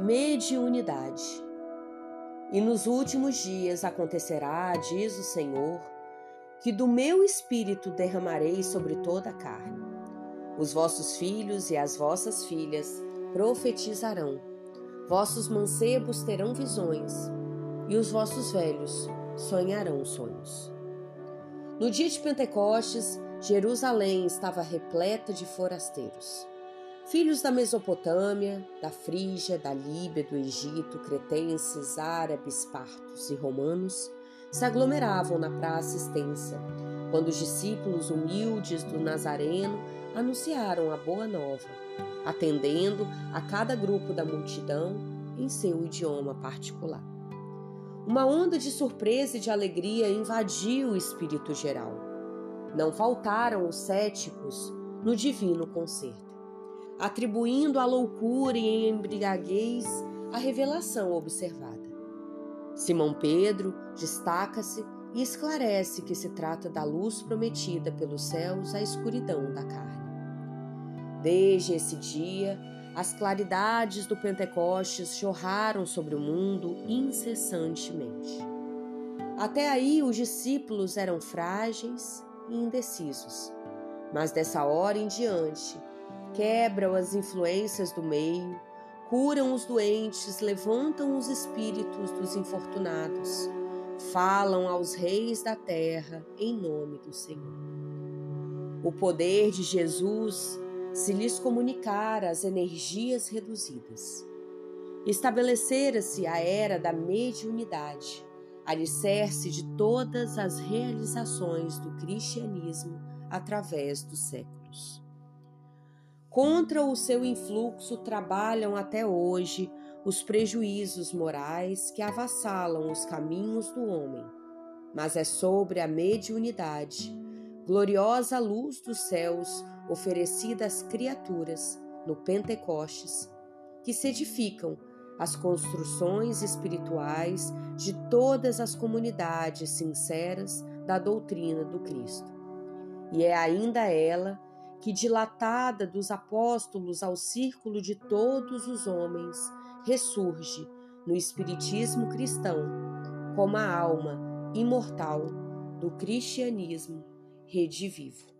Mediunidade. E nos últimos dias acontecerá, diz o Senhor, que do meu espírito derramarei sobre toda a carne. Os vossos filhos e as vossas filhas profetizarão, vossos mancebos terão visões, e os vossos velhos sonharão sonhos. No dia de Pentecostes, Jerusalém estava repleta de forasteiros. Filhos da Mesopotâmia, da Frígia, da Líbia, do Egito, cretenses, árabes, partos e romanos se aglomeravam na praça extensa, quando os discípulos humildes do Nazareno anunciaram a boa nova, atendendo a cada grupo da multidão em seu idioma particular. Uma onda de surpresa e de alegria invadiu o espírito geral. Não faltaram os céticos no divino concerto, atribuindo à loucura e embriaguez a revelação observada. Simão Pedro destaca-se e esclarece que se trata da luz prometida pelos céus à escuridão da carne. Desde esse dia, as claridades do Pentecostes jorraram sobre o mundo incessantemente. Até aí, os discípulos eram frágeis e indecisos, mas dessa hora em diante, quebram as influências do meio, curam os doentes, levantam os espíritos dos infortunados, falam aos reis da terra em nome do Senhor. O poder de Jesus se lhes comunicar as energias reduzidas. Estabelecera-se a era da mediunidade, alicerce de todas as realizações do cristianismo através dos séculos. Contra o seu influxo trabalham até hoje os prejuízos morais que avassalam os caminhos do homem, mas é sobre a mediunidade, gloriosa luz dos céus, oferecida às criaturas no Pentecostes, que se edificam as construções espirituais de todas as comunidades sinceras da doutrina do Cristo. E é ainda ela que, dilatada dos apóstolos ao círculo de todos os homens, ressurge no Espiritismo cristão como a alma imortal do cristianismo redivivo.